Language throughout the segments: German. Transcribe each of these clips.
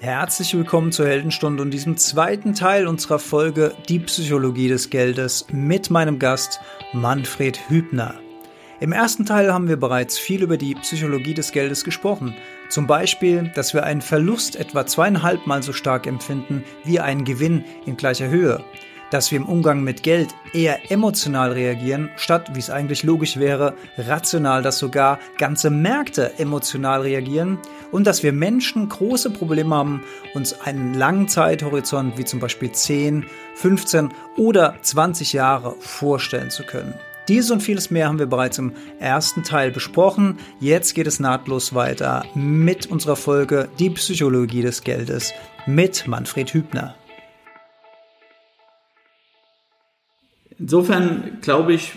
Herzlich willkommen zur Heldenstunde und diesem zweiten Teil unserer Folge Die Psychologie des Geldes mit meinem Gast Manfred Hübner. Im ersten Teil haben wir bereits viel über die Psychologie des Geldes gesprochen. Zum Beispiel, dass wir einen Verlust etwa zweieinhalb Mal so stark empfinden wie einen Gewinn in gleicher Höhe dass wir im Umgang mit Geld eher emotional reagieren, statt, wie es eigentlich logisch wäre, rational, dass sogar ganze Märkte emotional reagieren und dass wir Menschen große Probleme haben, uns einen langen Zeithorizont wie zum Beispiel 10, 15 oder 20 Jahre vorstellen zu können. Dies und vieles mehr haben wir bereits im ersten Teil besprochen. Jetzt geht es nahtlos weiter mit unserer Folge Die Psychologie des Geldes mit Manfred Hübner. Insofern glaube ich,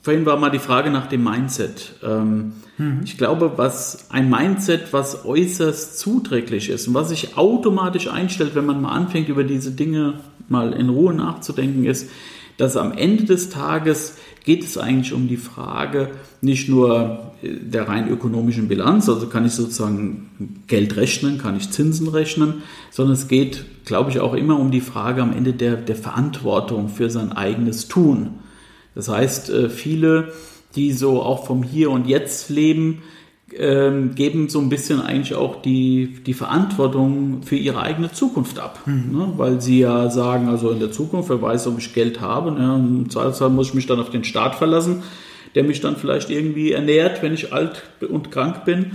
vorhin war mal die Frage nach dem Mindset. Ähm, mhm. Ich glaube, was ein Mindset, was äußerst zuträglich ist und was sich automatisch einstellt, wenn man mal anfängt, über diese Dinge mal in Ruhe nachzudenken, ist, dass am Ende des Tages geht es eigentlich um die Frage nicht nur der rein ökonomischen Bilanz, also kann ich sozusagen Geld rechnen, kann ich Zinsen rechnen, sondern es geht, glaube ich, auch immer um die Frage am Ende der, der Verantwortung für sein eigenes Tun. Das heißt, äh, viele, die so auch vom Hier und Jetzt leben, ähm, geben so ein bisschen eigentlich auch die, die Verantwortung für ihre eigene Zukunft ab. Mhm. Ne? Weil sie ja sagen, also in der Zukunft, wer weiß, ob ich Geld habe. Ne? Im Zweifelsfall muss ich mich dann auf den Staat verlassen, der mich dann vielleicht irgendwie ernährt, wenn ich alt und krank bin.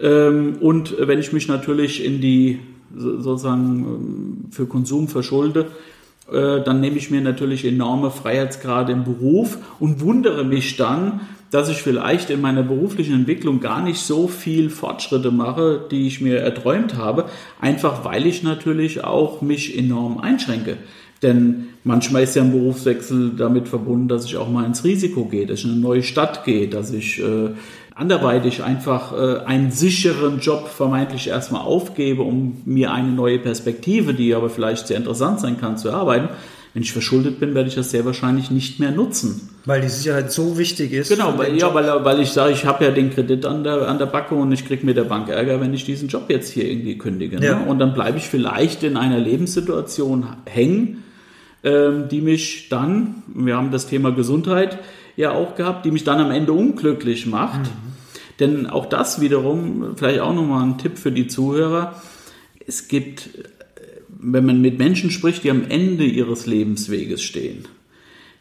Ähm, und wenn ich mich natürlich in die sozusagen ähm, für Konsum verschulde, äh, dann nehme ich mir natürlich enorme Freiheitsgrade im Beruf und wundere mich dann, dass ich vielleicht in meiner beruflichen Entwicklung gar nicht so viel Fortschritte mache, die ich mir erträumt habe, einfach weil ich natürlich auch mich enorm einschränke. Denn manchmal ist ja ein Berufswechsel damit verbunden, dass ich auch mal ins Risiko gehe, dass ich in eine neue Stadt gehe, dass ich äh, anderweitig einfach äh, einen sicheren Job vermeintlich erstmal aufgebe, um mir eine neue Perspektive, die aber vielleicht sehr interessant sein kann, zu erarbeiten. Wenn ich verschuldet bin, werde ich das sehr wahrscheinlich nicht mehr nutzen. Weil die Sicherheit so wichtig ist. Genau, weil, ja, weil, weil ich sage, ich habe ja den Kredit an der, an der Backe und ich kriege mir der Bank Ärger, wenn ich diesen Job jetzt hier irgendwie kündige. Ne? Ja. Und dann bleibe ich vielleicht in einer Lebenssituation hängen, ähm, die mich dann, wir haben das Thema Gesundheit ja auch gehabt, die mich dann am Ende unglücklich macht. Mhm. Denn auch das wiederum, vielleicht auch nochmal ein Tipp für die Zuhörer, es gibt wenn man mit Menschen spricht, die am Ende ihres Lebensweges stehen,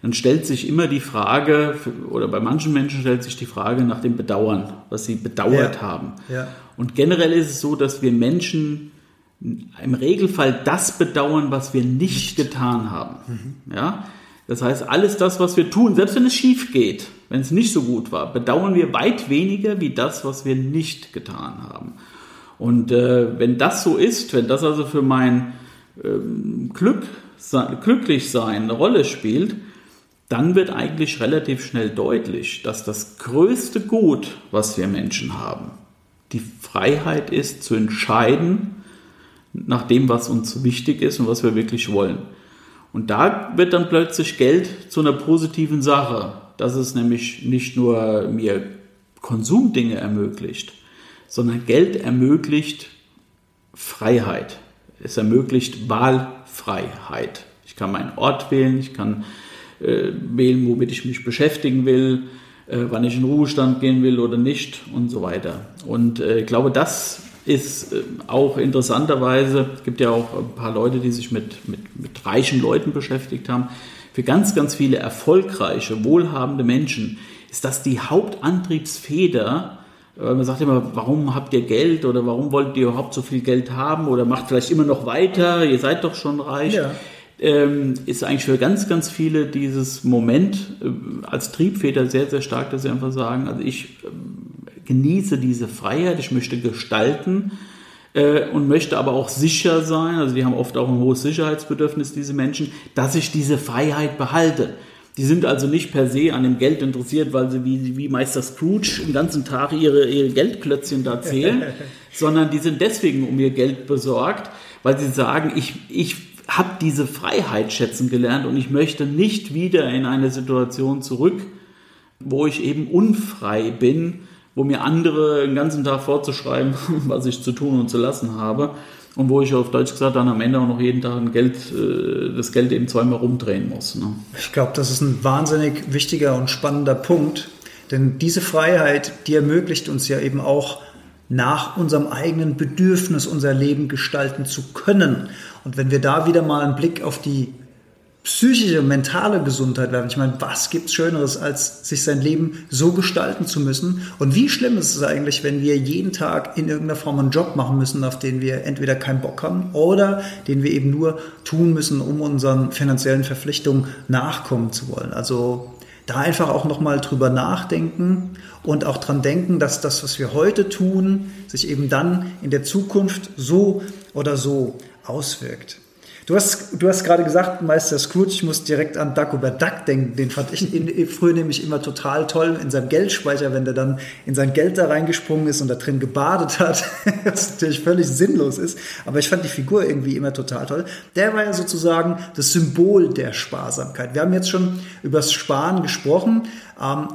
dann stellt sich immer die Frage, oder bei manchen Menschen stellt sich die Frage nach dem Bedauern, was sie bedauert ja. haben. Ja. Und generell ist es so, dass wir Menschen im Regelfall das bedauern, was wir nicht getan haben. Mhm. Ja? Das heißt, alles das, was wir tun, selbst wenn es schief geht, wenn es nicht so gut war, bedauern wir weit weniger wie das, was wir nicht getan haben. Und äh, wenn das so ist, wenn das also für mein ähm, Glück, glücklich eine Rolle spielt, dann wird eigentlich relativ schnell deutlich, dass das größte Gut, was wir Menschen haben, die Freiheit ist zu entscheiden nach dem, was uns wichtig ist und was wir wirklich wollen. Und da wird dann plötzlich Geld zu einer positiven Sache, dass es nämlich nicht nur mir Konsumdinge ermöglicht, sondern Geld ermöglicht Freiheit es ermöglicht Wahlfreiheit. Ich kann meinen Ort wählen, ich kann äh, wählen, womit ich mich beschäftigen will, äh, wann ich in Ruhestand gehen will oder nicht und so weiter. Und äh, ich glaube, das ist äh, auch interessanterweise, es gibt ja auch ein paar Leute, die sich mit, mit, mit reichen Leuten beschäftigt haben. Für ganz, ganz viele erfolgreiche, wohlhabende Menschen ist das die Hauptantriebsfeder, man sagt immer, warum habt ihr Geld oder warum wollt ihr überhaupt so viel Geld haben oder macht vielleicht immer noch weiter, ihr seid doch schon reich. Ja. Ähm, ist eigentlich für ganz, ganz viele dieses Moment äh, als Triebfeder sehr, sehr stark, dass sie einfach sagen, also ich genieße diese Freiheit, ich möchte gestalten äh, und möchte aber auch sicher sein, also die haben oft auch ein hohes Sicherheitsbedürfnis, diese Menschen, dass ich diese Freiheit behalte. Die sind also nicht per se an dem Geld interessiert, weil sie wie, wie Meister Scrooge den ganzen Tag ihre, ihre Geldklötzchen da zählen, sondern die sind deswegen um ihr Geld besorgt, weil sie sagen, ich, ich habe diese Freiheit schätzen gelernt und ich möchte nicht wieder in eine Situation zurück, wo ich eben unfrei bin, wo mir andere den ganzen Tag vorzuschreiben, was ich zu tun und zu lassen habe. und wo ich auf Deutsch gesagt dann am Ende auch noch jeden Tag Geld, äh, das Geld eben zweimal rumdrehen muss. Ne? Ich glaube, das ist ein wahnsinnig wichtiger und spannender Punkt, denn diese Freiheit, die ermöglicht uns ja eben auch nach unserem eigenen Bedürfnis unser Leben gestalten zu können. Und wenn wir da wieder mal einen Blick auf die psychische, mentale Gesundheit werfen. Ich meine, was gibt's Schöneres, als sich sein Leben so gestalten zu müssen? Und wie schlimm ist es eigentlich, wenn wir jeden Tag in irgendeiner Form einen Job machen müssen, auf den wir entweder keinen Bock haben oder den wir eben nur tun müssen, um unseren finanziellen Verpflichtungen nachkommen zu wollen? Also da einfach auch nochmal drüber nachdenken und auch dran denken, dass das, was wir heute tun, sich eben dann in der Zukunft so oder so auswirkt. Du hast, du hast gerade gesagt, Meister Scrooge, ich muss direkt an Dagobert Duck denken. Den fand ich in, früher nämlich immer total toll in seinem Geldspeicher, wenn der dann in sein Geld da reingesprungen ist und da drin gebadet hat, was natürlich völlig sinnlos ist. Aber ich fand die Figur irgendwie immer total toll. Der war ja sozusagen das Symbol der Sparsamkeit. Wir haben jetzt schon über das Sparen gesprochen. Ähm,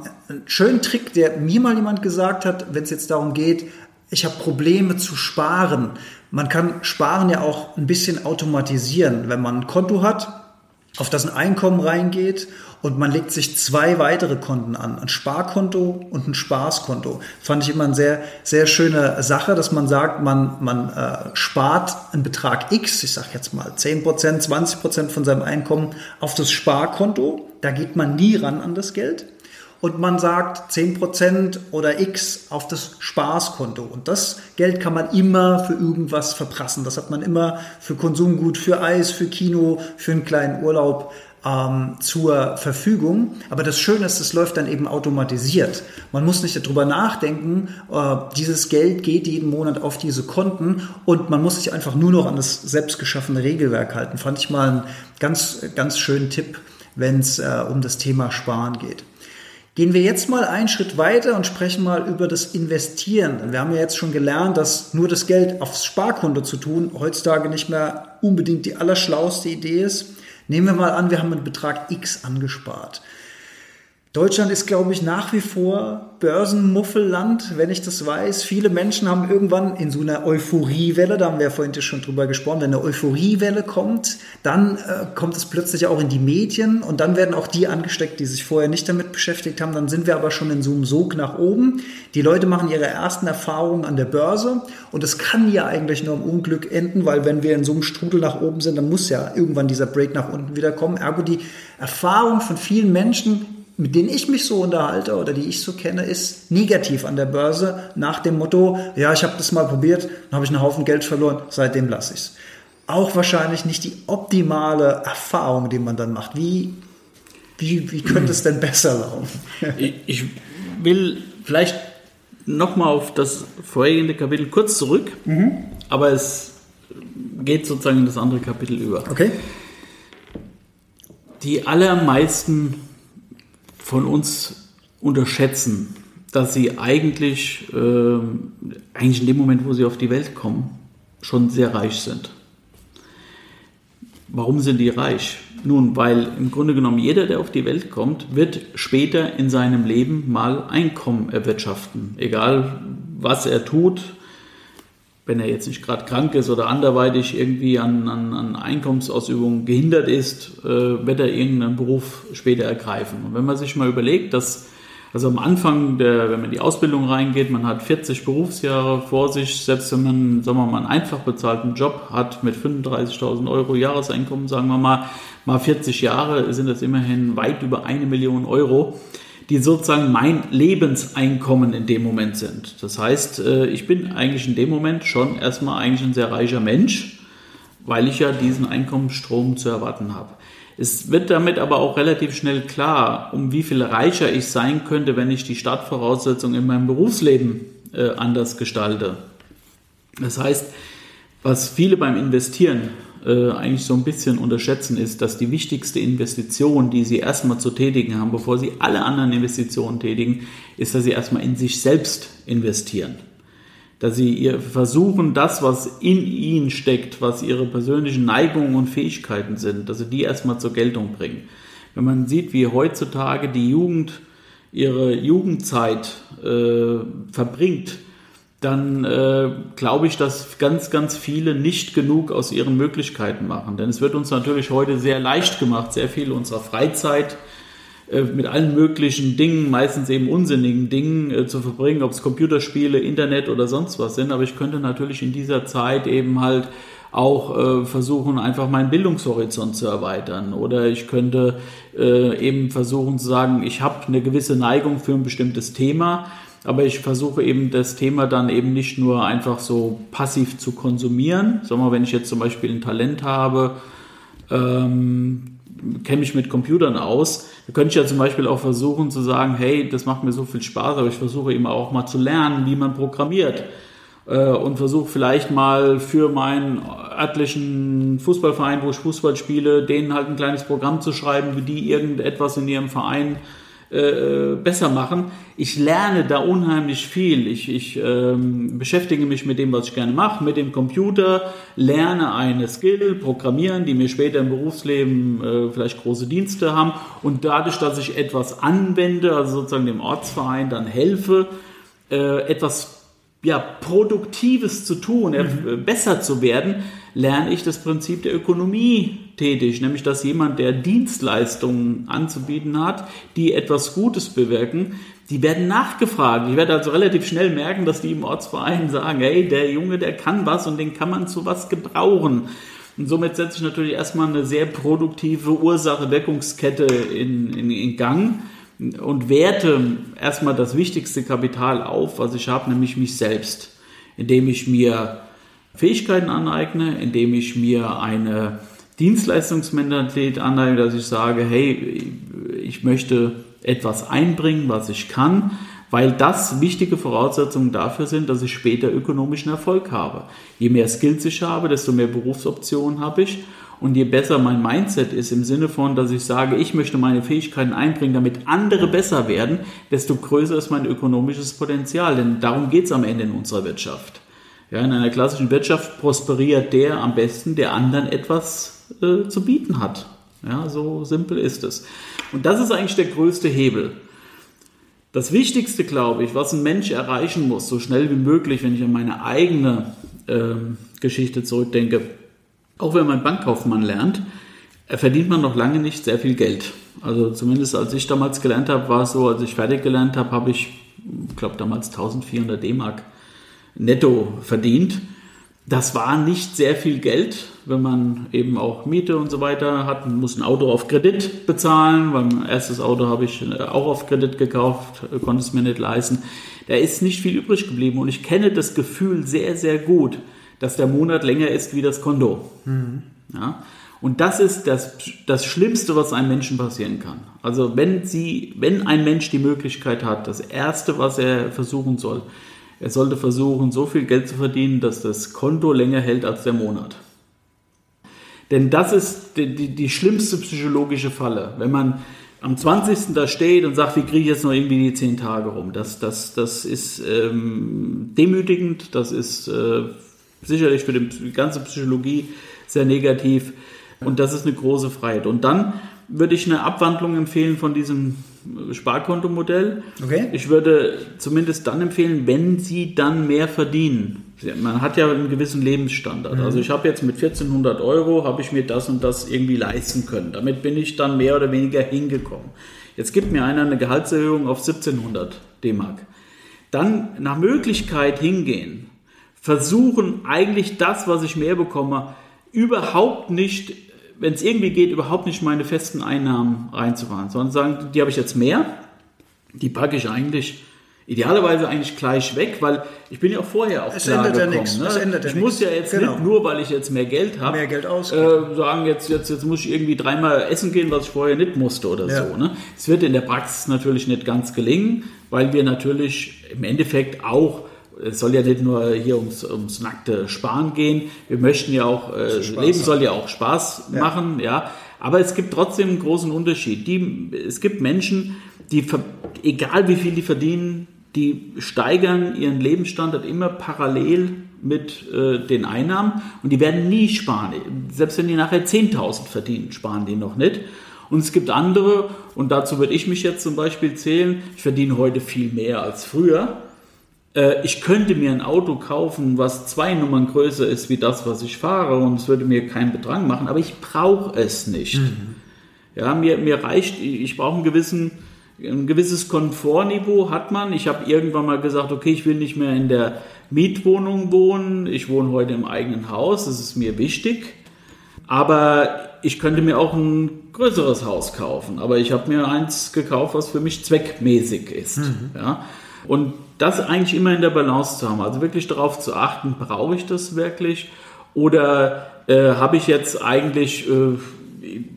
schönen Trick, der mir mal jemand gesagt hat, wenn es jetzt darum geht, ich habe Probleme zu sparen. Man kann Sparen ja auch ein bisschen automatisieren, wenn man ein Konto hat, auf das ein Einkommen reingeht und man legt sich zwei weitere Konten an, ein Sparkonto und ein Spaßkonto. Fand ich immer eine sehr, sehr schöne Sache, dass man sagt, man, man äh, spart einen Betrag X, ich sage jetzt mal 10%, 20% von seinem Einkommen auf das Sparkonto. Da geht man nie ran an das Geld und man sagt 10% oder X auf das Spaßkonto. Und das Geld kann man immer für irgendwas verprassen. Das hat man immer für Konsumgut, für Eis, für Kino, für einen kleinen Urlaub ähm, zur Verfügung. Aber das Schöne ist, es läuft dann eben automatisiert. Man muss nicht darüber nachdenken, äh, dieses Geld geht jeden Monat auf diese Konten und man muss sich einfach nur noch an das selbstgeschaffene Regelwerk halten. Fand ich mal einen ganz, ganz schönen Tipp, wenn es äh, um das Thema Sparen geht. Gehen wir jetzt mal einen Schritt weiter und sprechen mal über das Investieren. Wir haben ja jetzt schon gelernt, dass nur das Geld aufs Sparkonto zu tun heutzutage nicht mehr unbedingt die allerschlauste Idee ist. Nehmen wir mal an, wir haben einen Betrag X angespart. Deutschland ist, glaube ich, nach wie vor Börsenmuffelland, wenn ich das weiß. Viele Menschen haben irgendwann in so einer Euphoriewelle, da haben wir ja vorhin schon drüber gesprochen, wenn eine Euphoriewelle kommt, dann äh, kommt es plötzlich auch in die Medien und dann werden auch die angesteckt, die sich vorher nicht damit beschäftigt haben. Dann sind wir aber schon in so einem Sog nach oben. Die Leute machen ihre ersten Erfahrungen an der Börse und es kann ja eigentlich nur im Unglück enden, weil wenn wir in so einem Strudel nach oben sind, dann muss ja irgendwann dieser Break nach unten wieder kommen. Ergo die Erfahrung von vielen Menschen mit denen ich mich so unterhalte oder die ich so kenne, ist negativ an der Börse nach dem Motto, ja, ich habe das mal probiert, dann habe ich einen Haufen Geld verloren, seitdem lasse ich es. Auch wahrscheinlich nicht die optimale Erfahrung, die man dann macht. Wie, wie, wie könnte es denn besser laufen? ich will vielleicht nochmal auf das vorhergehende Kapitel kurz zurück, mhm. aber es geht sozusagen in das andere Kapitel über. Okay. Die allermeisten von uns unterschätzen, dass sie eigentlich, äh, eigentlich in dem Moment, wo sie auf die Welt kommen, schon sehr reich sind. Warum sind die reich? Nun, weil im Grunde genommen jeder, der auf die Welt kommt, wird später in seinem Leben mal Einkommen erwirtschaften. Egal, was er tut, wenn er jetzt nicht gerade krank ist oder anderweitig irgendwie an, an, an Einkommensausübung gehindert ist, äh, wird er irgendeinen Beruf später ergreifen. Und wenn man sich mal überlegt, dass also am Anfang, der, wenn man in die Ausbildung reingeht, man hat 40 Berufsjahre vor sich, selbst wenn man, sagen wir mal, einen einfach bezahlten Job hat mit 35.000 Euro Jahreseinkommen, sagen wir mal, mal 40 Jahre, sind das immerhin weit über eine Million Euro die sozusagen mein Lebenseinkommen in dem Moment sind. Das heißt, äh, ich bin eigentlich in dem Moment schon erstmal eigentlich ein sehr reicher Mensch, weil ich ja diesen Einkommensstrom zu erwarten habe. Es wird damit aber auch relativ schnell klar, um wie viel reicher ich sein könnte, wenn ich die Startvoraussetzungen in meinem Berufsleben äh, anders gestalte. Das heißt, was viele beim Investieren äh, eigentlich so ein bisschen unterschätzen, ist, dass die wichtigste Investition, die sie erstmal zu tätigen haben, bevor sie alle anderen Investitionen tätigen, ist, dass sie erstmal in sich selbst investieren. Dass sie ihr versuchen, das, was in ihnen steckt, was ihre persönlichen Neigungen und Fähigkeiten sind, dass sie die erstmal zur Geltung bringen. Wenn man sieht, wie heutzutage die Jugend ihre Jugendzeit äh, verbringt, dann äh, glaube ich, dass ganz, ganz viele nicht genug aus ihren Möglichkeiten machen. Denn es wird uns natürlich heute sehr leicht gemacht, sehr viel unserer Freizeit äh, mit allen möglichen Dingen, meistens eben unsinnigen Dingen äh, zu verbringen, ob es Computerspiele, Internet oder sonst was sind. Aber ich könnte natürlich in dieser Zeit eben halt auch äh, versuchen, einfach meinen Bildungshorizont zu erweitern. Oder ich könnte eben versuchen zu sagen, ich habe eine gewisse Neigung für ein bestimmtes Thema aber ich versuche eben das Thema dann eben nicht nur einfach so passiv zu konsumieren, sondern wenn ich jetzt zum Beispiel ein Talent habe, ähm, kenne mich mit Computern aus, da könnte ich ja zum Beispiel auch versuchen zu sagen, hey, das macht mir so viel Spaß, aber ich versuche eben auch mal zu lernen, wie man programmiert. Äh, und versuche vielleicht mal für meinen örtlichen Fußballverein, wo ich Fußball spiele, denen halt ein kleines Programm zu schreiben, wie die irgendetwas in ihrem Verein äh, besser machen. Ich lerne da unheimlich viel. Ich, ich ähm, beschäftige mich mit dem, was ich gerne mache, mit dem Computer, lerne eine Skill, Programmieren, die mir später im Berufsleben äh, vielleicht große Dienste haben. Und dadurch, dass ich etwas anwende, also sozusagen dem Ortsverein dann helfe, äh, etwas ja, Produktives zu tun, mhm. besser zu werden, lerne ich das Prinzip der Ökonomie tätig, nämlich dass jemand, der Dienstleistungen anzubieten hat, die etwas Gutes bewirken, die werden nachgefragt. Ich werde also relativ schnell merken, dass die im Ortsverein sagen, hey, der Junge, der kann was und den kann man zu was gebrauchen. Und somit setze ich natürlich erstmal eine sehr produktive Ursache-Wirkungskette in, in, in Gang und werte erstmal das wichtigste Kapital auf, was ich habe, nämlich mich selbst, indem ich mir Fähigkeiten aneigne, indem ich mir eine Dienstleistungsmentalität aneigne, dass ich sage, hey, ich möchte etwas einbringen, was ich kann, weil das wichtige Voraussetzungen dafür sind, dass ich später ökonomischen Erfolg habe. Je mehr Skills ich habe, desto mehr Berufsoptionen habe ich und je besser mein Mindset ist im Sinne von, dass ich sage, ich möchte meine Fähigkeiten einbringen, damit andere besser werden, desto größer ist mein ökonomisches Potenzial. Denn darum geht es am Ende in unserer Wirtschaft. Ja, in einer klassischen Wirtschaft prosperiert der am besten, der anderen etwas äh, zu bieten hat. Ja, so simpel ist es. Und das ist eigentlich der größte Hebel. Das Wichtigste, glaube ich, was ein Mensch erreichen muss, so schnell wie möglich, wenn ich an meine eigene äh, Geschichte zurückdenke, auch wenn man Bankkaufmann lernt, verdient man noch lange nicht sehr viel Geld. Also zumindest als ich damals gelernt habe, war es so, als ich fertig gelernt habe, habe ich, ich glaube damals 1400 D-Mark netto verdient. Das war nicht sehr viel Geld, wenn man eben auch Miete und so weiter hat. Man muss ein Auto auf Kredit bezahlen, weil mein erstes Auto habe ich äh, auch auf Kredit gekauft, äh, konnte es mir nicht leisten. Da ist nicht viel übrig geblieben und ich kenne das Gefühl sehr, sehr gut, dass der Monat länger ist wie das Konto. Mhm. Ja? Und das ist das, das Schlimmste, was einem Menschen passieren kann. Also wenn Sie, wenn ein Mensch die Möglichkeit hat, das Erste, was er versuchen soll, er sollte versuchen, so viel Geld zu verdienen, dass das Konto länger hält als der Monat. Denn das ist die, die, die schlimmste psychologische Falle. Wenn man am 20. da steht und sagt, wie kriege ich jetzt noch irgendwie die 10 Tage rum. Das, das, das ist ähm, demütigend, das ist äh, sicherlich für die ganze Psychologie sehr negativ und das ist eine große Freiheit. Und dann würde ich eine Abwandlung empfehlen von diesem Sparkontomodell. Okay. Ich würde zumindest dann empfehlen, wenn Sie dann mehr verdienen. Man hat ja einen gewissen Lebensstandard. Mhm. Also ich habe jetzt mit 1400 Euro, habe ich mir das und das irgendwie leisten können. Damit bin ich dann mehr oder weniger hingekommen. Jetzt gibt mir einer eine Gehaltserhöhung auf 1700 D-Mark. Dann nach Möglichkeit hingehen. Versuchen eigentlich das, was ich mehr bekomme, überhaupt nicht wenn es irgendwie geht, überhaupt nicht meine festen Einnahmen reinzufahren, sondern sagen, die habe ich jetzt mehr, die packe ich eigentlich idealerweise eigentlich gleich weg, weil ich bin ja auch vorher auf es klar ändert gekommen. Ja nichts. Ne? Es ändert ich ja muss ja jetzt genau. nicht nur, weil ich jetzt mehr Geld habe, mehr Geld äh, sagen jetzt, jetzt jetzt muss ich irgendwie dreimal essen gehen, was ich vorher nicht musste oder ja. so. Ne? Es wird in der Praxis natürlich nicht ganz gelingen, weil wir natürlich im Endeffekt auch es soll ja nicht nur hier ums, ums nackte Sparen gehen. Wir möchten ja auch, äh, Leben soll ja auch Spaß ja. machen, ja. Aber es gibt trotzdem einen großen Unterschied. Die, es gibt Menschen, die, egal wie viel die verdienen, die steigern ihren Lebensstandard immer parallel mit äh, den Einnahmen und die werden nie sparen. Selbst wenn die nachher 10.000 verdienen, sparen die noch nicht. Und es gibt andere, und dazu würde ich mich jetzt zum Beispiel zählen, ich verdiene heute viel mehr als früher Äh, ich könnte mir ein Auto kaufen, was zwei Nummern größer ist wie das, was ich fahre und es würde mir keinen Bedrang machen, aber ich brauche es nicht. Mhm. Ja, mir, mir reicht, ich brauche einen gewissen, ein gewisses Komfortniveau hat man. Ich habe irgendwann mal gesagt, okay, ich will nicht mehr in der Mietwohnung wohnen. Ich wohne heute im eigenen Haus, das ist mir wichtig. Aber ich könnte mir auch ein größeres Haus kaufen. Aber ich habe mir eins gekauft, was für mich zweckmäßig ist. Mhm. Ja? Und das eigentlich immer in der Balance zu haben. Also wirklich darauf zu achten, brauche ich das wirklich? Oder äh, habe ich jetzt eigentlich, äh,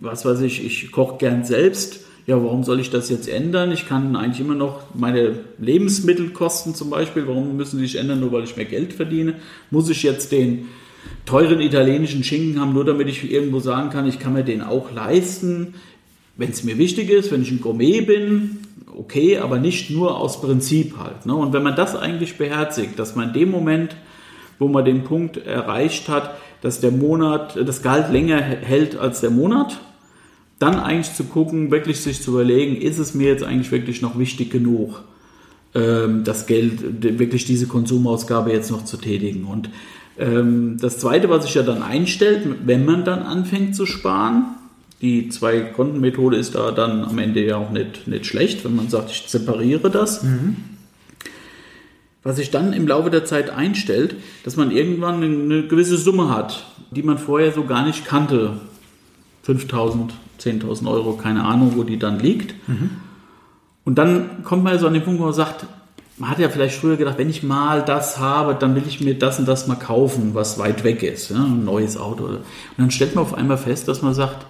was weiß ich, ich koche gern selbst. Ja, warum soll ich das jetzt ändern? Ich kann eigentlich immer noch meine Lebensmittelkosten zum Beispiel, warum müssen die sich ändern, nur weil ich mehr Geld verdiene? Muss ich jetzt den teuren italienischen Schinken haben, nur damit ich irgendwo sagen kann, ich kann mir den auch leisten? Wenn es mir wichtig ist, wenn ich ein Gourmet bin, okay, aber nicht nur aus Prinzip halt. Ne? Und wenn man das eigentlich beherzigt, dass man in dem Moment, wo man den Punkt erreicht hat, dass der Monat, das Gehalt länger hält als der Monat, dann eigentlich zu gucken, wirklich sich zu überlegen, ist es mir jetzt eigentlich wirklich noch wichtig genug, ähm, das Geld, wirklich diese Konsumausgabe jetzt noch zu tätigen. Und ähm, das Zweite, was sich ja dann einstellt, wenn man dann anfängt zu sparen, die Zwei-Konten-Methode ist da dann am Ende ja auch nicht, nicht schlecht, wenn man sagt, ich separiere das. Mhm. Was sich dann im Laufe der Zeit einstellt, dass man irgendwann eine gewisse Summe hat, die man vorher so gar nicht kannte. 5000, 10.000 Euro, keine Ahnung, wo die dann liegt. Mhm. Und dann kommt man so an den Punkt, wo man sagt, man hat ja vielleicht früher gedacht, wenn ich mal das habe, dann will ich mir das und das mal kaufen, was weit weg ist, ja, ein neues Auto. Und dann stellt man auf einmal fest, dass man sagt,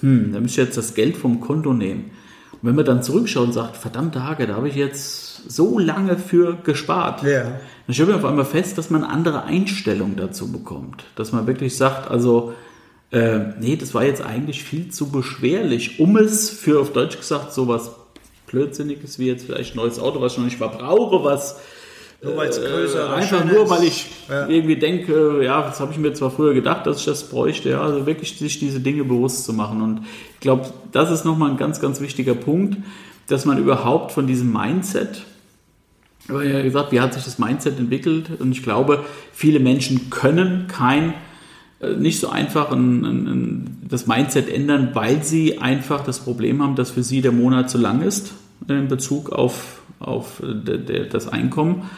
hm, da müsste ich jetzt das Geld vom Konto nehmen. Und wenn man dann zurückschaut und sagt, verdammte Hake, da habe ich jetzt so lange für gespart, ja. dann stellt man auf einmal fest, dass man eine andere Einstellung dazu bekommt. Dass man wirklich sagt, also, äh, nee, das war jetzt eigentlich viel zu beschwerlich, um es für, auf Deutsch gesagt, sowas Blödsinniges wie jetzt vielleicht ein neues Auto, was ich noch nicht mal brauche, was nur weil es größer äh, Einfach nur, weil ich ja. irgendwie denke, ja, das habe ich mir zwar früher gedacht, dass ich das bräuchte, ja, also wirklich sich diese Dinge bewusst zu machen. Und ich glaube, das ist nochmal ein ganz, ganz wichtiger Punkt, dass man überhaupt von diesem Mindset, aber ja gesagt, wie hat sich das Mindset entwickelt? Und ich glaube, viele Menschen können kein äh, nicht so einfach ein, ein, das Mindset ändern, weil sie einfach das Problem haben, dass für sie der Monat zu lang ist in Bezug auf, auf de, de, das Einkommen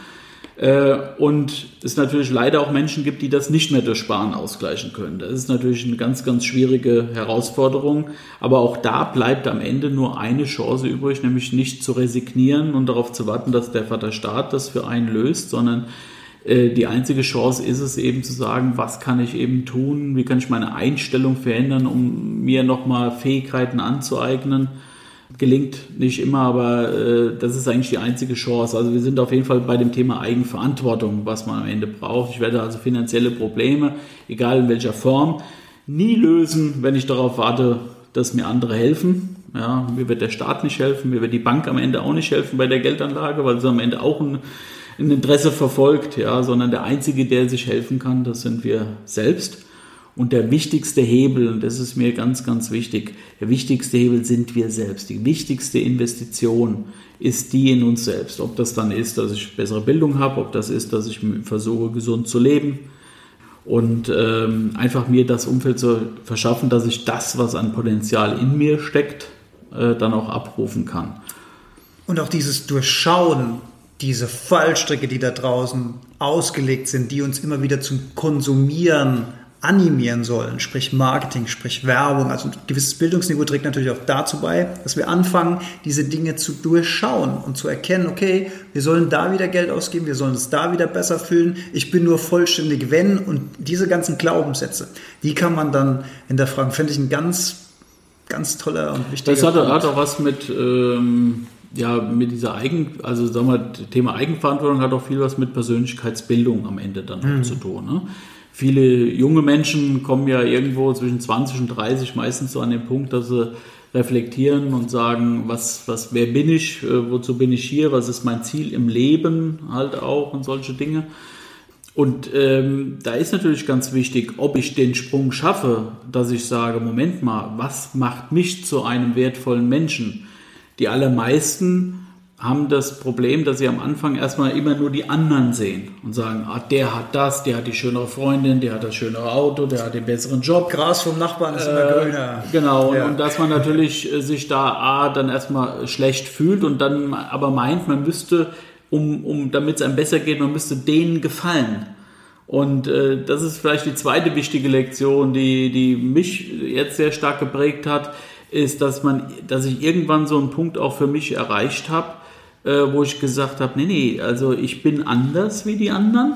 äh, und es natürlich leider auch Menschen gibt, die das nicht mehr durch Sparen ausgleichen können. Das ist natürlich eine ganz, ganz schwierige Herausforderung. Aber auch da bleibt am Ende nur eine Chance übrig, nämlich nicht zu resignieren und darauf zu warten, dass der Vater Staat das für einen löst, sondern äh, die einzige Chance ist es eben zu sagen, was kann ich eben tun, wie kann ich meine Einstellung verändern, um mir nochmal Fähigkeiten anzueignen Gelingt nicht immer, aber äh, das ist eigentlich die einzige Chance. Also wir sind auf jeden Fall bei dem Thema Eigenverantwortung, was man am Ende braucht. Ich werde also finanzielle Probleme, egal in welcher Form, nie lösen, wenn ich darauf warte, dass mir andere helfen. Ja, mir wird der Staat nicht helfen, mir wird die Bank am Ende auch nicht helfen bei der Geldanlage, weil sie am Ende auch ein, ein Interesse verfolgt, ja, sondern der Einzige, der sich helfen kann, das sind wir selbst. Und der wichtigste Hebel, und das ist mir ganz, ganz wichtig, der wichtigste Hebel sind wir selbst. Die wichtigste Investition ist die in uns selbst. Ob das dann ist, dass ich bessere Bildung habe, ob das ist, dass ich versuche, gesund zu leben und ähm, einfach mir das Umfeld zu verschaffen, dass ich das, was an Potenzial in mir steckt, äh, dann auch abrufen kann. Und auch dieses Durchschauen, diese Fallstricke, die da draußen ausgelegt sind, die uns immer wieder zum Konsumieren animieren sollen, sprich Marketing, sprich Werbung. Also ein gewisses Bildungsniveau trägt natürlich auch dazu bei, dass wir anfangen, diese Dinge zu durchschauen und zu erkennen, okay, wir sollen da wieder Geld ausgeben, wir sollen es da wieder besser fühlen, ich bin nur vollständig wenn und diese ganzen Glaubenssätze, die kann man dann hinterfragen. Finde ich ein ganz, ganz toller und wichtiger Das hat, hat auch was mit... Ähm ja, mit dieser Eigen, also sagen wir, Thema Eigenverantwortung hat auch viel was mit Persönlichkeitsbildung am Ende dann mhm. zu tun. Ne? viele junge Menschen kommen ja irgendwo zwischen 20 und 30 meistens so an den Punkt, dass sie reflektieren und sagen, was, was, wer bin ich, äh, wozu bin ich hier, was ist mein Ziel im Leben halt auch und solche Dinge. Und ähm, da ist natürlich ganz wichtig, ob ich den Sprung schaffe, dass ich sage, Moment mal, was macht mich zu einem wertvollen Menschen? Die allermeisten haben das Problem, dass sie am Anfang erstmal immer nur die anderen sehen und sagen, ah, der hat das, der hat die schönere Freundin, der hat das schönere Auto, der hat den besseren Job. Gras vom Nachbarn ist immer Äh, grüner. Genau, Ja. und, und dass man natürlich äh, sich da A, dann erstmal schlecht fühlt und dann aber meint, man müsste, um, um damit es einem besser geht, man müsste denen gefallen. Und äh, das ist vielleicht die zweite wichtige Lektion, die, die mich jetzt sehr stark geprägt hat, ist, dass man, dass ich irgendwann so einen Punkt auch für mich erreicht habe, äh, wo ich gesagt habe, nee, nee, also ich bin anders wie die anderen,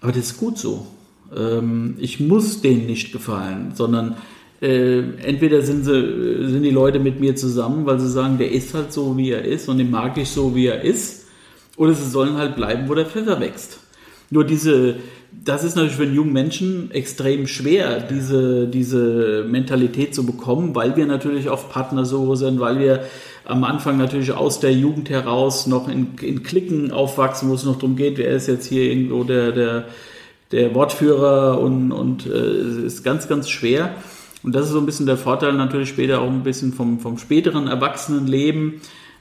aber das ist gut so. Ähm, ich muss denen nicht gefallen, sondern äh, entweder sind, sie, sind die Leute mit mir zusammen, weil sie sagen, der ist halt so, wie er ist und den mag ich so, wie er ist, oder sie sollen halt bleiben, wo der Pfeffer wächst. Nur diese, das ist natürlich für einen jungen Menschen extrem schwer, diese, diese Mentalität zu bekommen, weil wir natürlich auf Partnersuche sind, weil wir am Anfang natürlich aus der Jugend heraus noch in, in Klicken aufwachsen, wo es noch darum geht, wer ist jetzt hier irgendwo der, der, der Wortführer und, und äh, es ist ganz, ganz schwer. Und das ist so ein bisschen der Vorteil natürlich später auch ein bisschen vom, vom späteren Erwachsenenleben,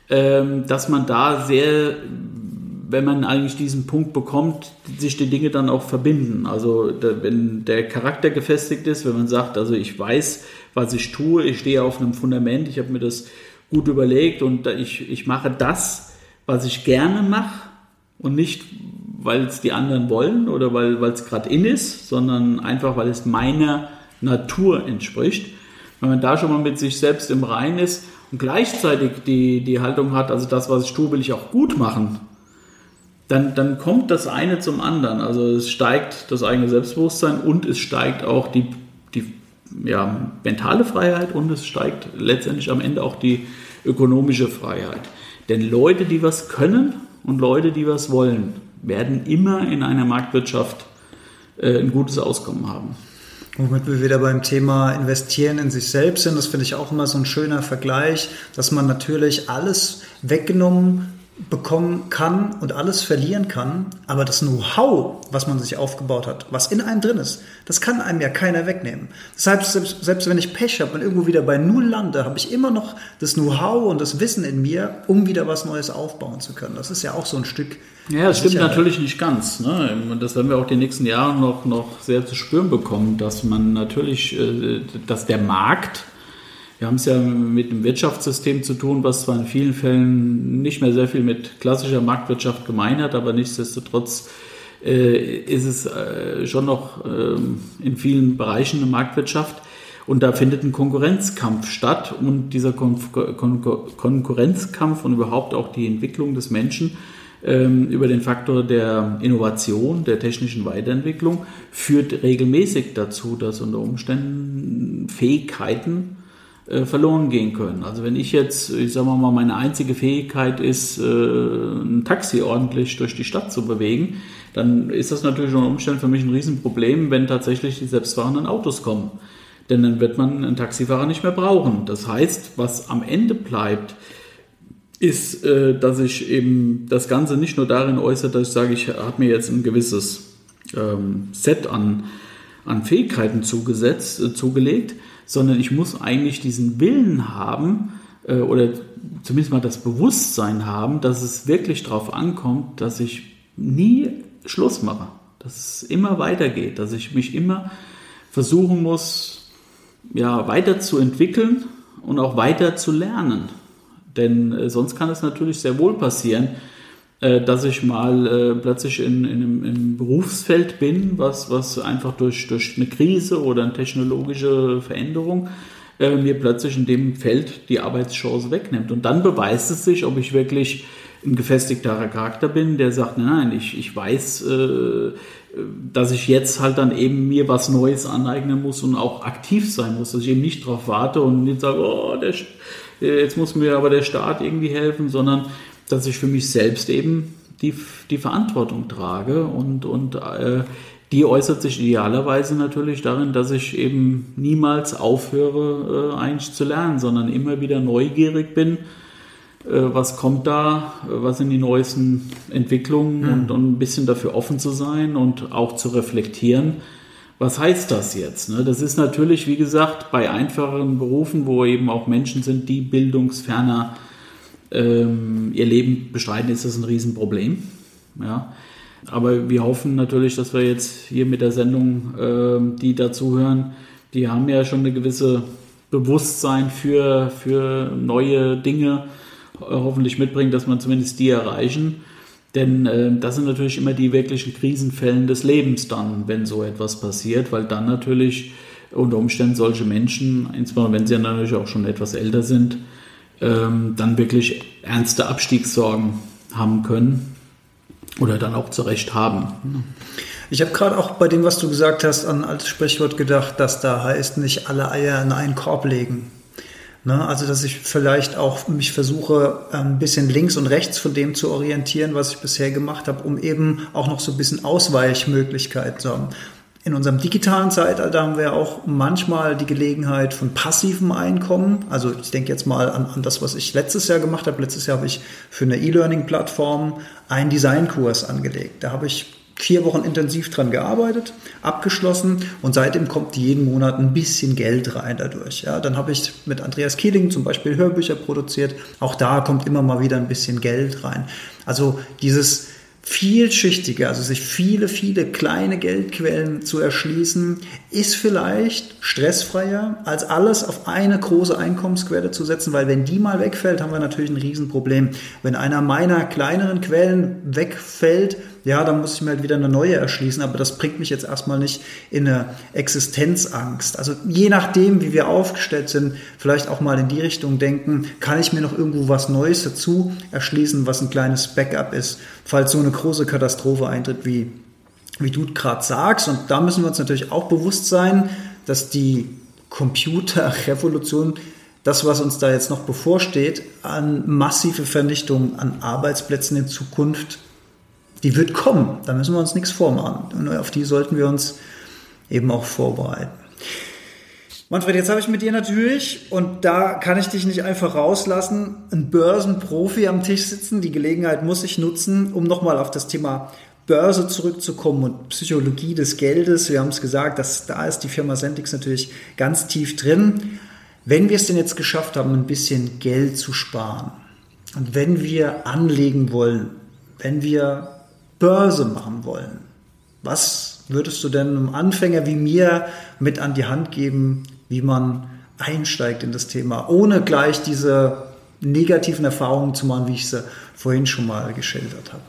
ähm, dass man da sehr wenn man eigentlich diesen Punkt bekommt, sich die Dinge dann auch verbinden. Also wenn der Charakter gefestigt ist, wenn man sagt, also ich weiß, was ich tue, ich stehe auf einem Fundament, ich habe mir das gut überlegt und ich, ich mache das, was ich gerne mache und nicht, weil es die anderen wollen oder weil weil es gerade in ist, sondern einfach, weil es meiner Natur entspricht. Wenn man da schon mal mit sich selbst im Rein ist und gleichzeitig die, die Haltung hat, also das, was ich tue, will ich auch gut machen, dann, dann kommt das eine zum anderen. Also es steigt das eigene Selbstbewusstsein und es steigt auch die, die ja, mentale Freiheit und es steigt letztendlich am Ende auch die ökonomische Freiheit. Denn Leute, die was können und Leute, die was wollen, werden immer in einer Marktwirtschaft äh, ein gutes Auskommen haben. Womit wir wieder beim Thema Investieren in sich selbst sind, das finde ich auch immer so ein schöner Vergleich, dass man natürlich alles weggenommen bekommen kann und alles verlieren kann, aber das Know-how, was man sich aufgebaut hat, was in einem drin ist, das kann einem ja keiner wegnehmen. Deshalb, selbst, selbst wenn ich Pech habe und irgendwo wieder bei Null lande, habe ich immer noch das Know-how und das Wissen in mir, um wieder was Neues aufbauen zu können. Das ist ja auch so ein Stück. Ja, das stimmt natürlich nicht ganz. Ne? Und Das werden wir auch die nächsten Jahre noch, noch sehr zu spüren bekommen, dass man natürlich, äh, dass der Markt, wir haben es ja mit einem Wirtschaftssystem zu tun, was zwar in vielen Fällen nicht mehr sehr viel mit klassischer Marktwirtschaft gemein hat, aber nichtsdestotrotz äh, ist es äh, schon noch ähm, in vielen Bereichen eine Marktwirtschaft. Und da findet ein Konkurrenzkampf statt und dieser Kon Kon Konkurrenzkampf und überhaupt auch die Entwicklung des Menschen ähm, über den Faktor der Innovation, der technischen Weiterentwicklung führt regelmäßig dazu, dass unter Umständen Fähigkeiten äh, verloren gehen können. Also wenn ich jetzt, ich sage mal, meine einzige Fähigkeit ist, äh, ein Taxi ordentlich durch die Stadt zu bewegen, dann ist das natürlich unter Umständen für mich ein Riesenproblem, wenn tatsächlich die selbstfahrenden Autos kommen. Denn dann wird man einen Taxifahrer nicht mehr brauchen. Das heißt, was am Ende bleibt, ist, äh, dass ich eben das Ganze nicht nur darin äußere, dass ich sage, ich habe mir jetzt ein gewisses ähm, Set an, an Fähigkeiten zugesetzt, äh, zugelegt, sondern ich muss eigentlich diesen Willen haben äh, oder zumindest mal das Bewusstsein haben, dass es wirklich darauf ankommt, dass ich nie Schluss mache, dass es immer weitergeht, dass ich mich immer versuchen muss, ja, weiterzuentwickeln und auch weiter zu lernen. Denn äh, sonst kann es natürlich sehr wohl passieren, dass ich mal äh, plötzlich in, in, einem, in einem Berufsfeld bin, was, was einfach durch, durch eine Krise oder eine technologische Veränderung äh, mir plötzlich in dem Feld die Arbeitschance wegnimmt. Und dann beweist es sich, ob ich wirklich ein gefestigterer Charakter bin, der sagt, nein, nein, ich, ich weiß, äh, dass ich jetzt halt dann eben mir was Neues aneignen muss und auch aktiv sein muss, dass ich eben nicht darauf warte und nicht sage, oh, der, jetzt muss mir aber der Staat irgendwie helfen, sondern dass ich für mich selbst eben die, die Verantwortung trage und, und äh, die äußert sich idealerweise natürlich darin, dass ich eben niemals aufhöre, äh, eigentlich zu lernen, sondern immer wieder neugierig bin, äh, was kommt da, äh, was sind die neuesten Entwicklungen Hm. und, und ein bisschen dafür offen zu sein und auch zu reflektieren. Was heißt das jetzt? ne? Das ist natürlich, wie gesagt, bei einfacheren Berufen, wo eben auch Menschen sind, die bildungsferner ähm, ihr Leben bestreiten, ist das ein Riesenproblem. Ja. Aber wir hoffen natürlich, dass wir jetzt hier mit der Sendung, äh, die dazuhören, die haben ja schon eine gewisse Bewusstsein für, für neue Dinge äh, hoffentlich mitbringen, dass man zumindest die erreichen. Denn äh, das sind natürlich immer die wirklichen Krisenfällen des Lebens dann, wenn so etwas passiert, weil dann natürlich unter Umständen solche Menschen, insbesondere wenn sie natürlich auch schon etwas älter sind, ähm, dann wirklich ernste Abstiegssorgen haben können oder dann auch zu Recht haben. Ich habe gerade auch bei dem, was du gesagt hast, an altes Sprichwort gedacht, dass da heißt, nicht alle Eier in einen Korb legen. Ne? Also, dass ich vielleicht auch mich versuche, ein bisschen links und rechts von dem zu orientieren, was ich bisher gemacht habe, um eben auch noch so ein bisschen Ausweichmöglichkeiten zu haben. In unserem digitalen Zeitalter haben wir auch manchmal die Gelegenheit von passivem Einkommen. Also ich denke jetzt mal an, an das, was ich letztes Jahr gemacht habe. Letztes Jahr habe ich für eine E-Learning-Plattform einen Designkurs angelegt. Da habe ich vier Wochen intensiv dran gearbeitet, abgeschlossen und seitdem kommt jeden Monat ein bisschen Geld rein dadurch. Ja, dann habe ich mit Andreas Kieling zum Beispiel Hörbücher produziert. Auch da kommt immer mal wieder ein bisschen Geld rein. Also dieses vielschichtige, also sich viele, viele kleine Geldquellen zu erschließen, ist vielleicht stressfreier, als alles auf eine große Einkommensquelle zu setzen, weil wenn die mal wegfällt, haben wir natürlich ein Riesenproblem. Wenn einer meiner kleineren Quellen wegfällt, ja, dann muss ich mir halt wieder eine neue erschließen, aber das bringt mich jetzt erstmal nicht in eine Existenzangst. Also je nachdem, wie wir aufgestellt sind, vielleicht auch mal in die Richtung denken, kann ich mir noch irgendwo was Neues dazu erschließen, was ein kleines Backup ist, falls so eine große Katastrophe eintritt, wie, wie du gerade sagst. Und da müssen wir uns natürlich auch bewusst sein, dass die Computerrevolution das, was uns da jetzt noch bevorsteht, an massive Vernichtung an Arbeitsplätzen in Zukunft die wird kommen. Da müssen wir uns nichts vormachen. Und auf die sollten wir uns eben auch vorbereiten. Manfred, jetzt habe ich mit dir natürlich, und da kann ich dich nicht einfach rauslassen, einen Börsenprofi am Tisch sitzen. Die Gelegenheit muss ich nutzen, um nochmal auf das Thema Börse zurückzukommen und Psychologie des Geldes. Wir haben es gesagt, dass, da ist die Firma Sentix natürlich ganz tief drin. Wenn wir es denn jetzt geschafft haben, ein bisschen Geld zu sparen und wenn wir anlegen wollen, wenn wir Börse machen wollen, was würdest du denn einem Anfänger wie mir mit an die Hand geben, wie man einsteigt in das Thema, ohne gleich diese negativen Erfahrungen zu machen, wie ich sie vorhin schon mal geschildert habe?